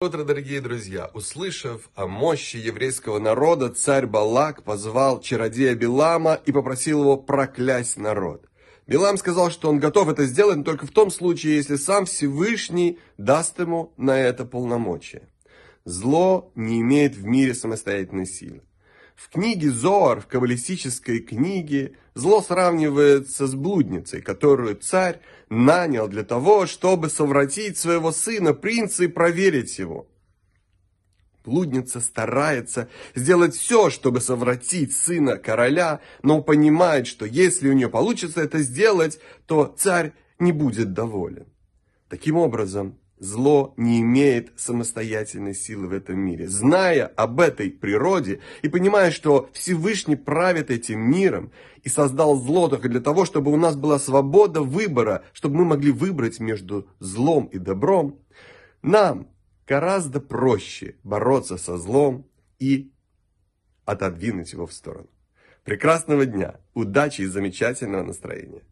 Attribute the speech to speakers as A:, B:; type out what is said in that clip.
A: Утро, дорогие друзья! Услышав о мощи еврейского народа, царь Балак позвал чародея Билама и попросил его проклясть народ. Билам сказал, что он готов это сделать только в том случае, если сам Всевышний даст ему на это полномочия. Зло не имеет в мире самостоятельной силы. В книге Зоар, в каббалистической книге, зло сравнивается с блудницей, которую царь нанял для того, чтобы совратить своего сына, принца, и проверить его. Блудница старается сделать все, чтобы совратить сына короля, но понимает, что если у нее получится это сделать, то царь не будет доволен. Таким образом, Зло не имеет самостоятельной силы в этом мире. Зная об этой природе и понимая, что Всевышний правит этим миром и создал зло только для того, чтобы у нас была свобода выбора, чтобы мы могли выбрать между злом и добром, нам гораздо проще бороться со злом и отодвинуть его в сторону. Прекрасного дня, удачи и замечательного настроения.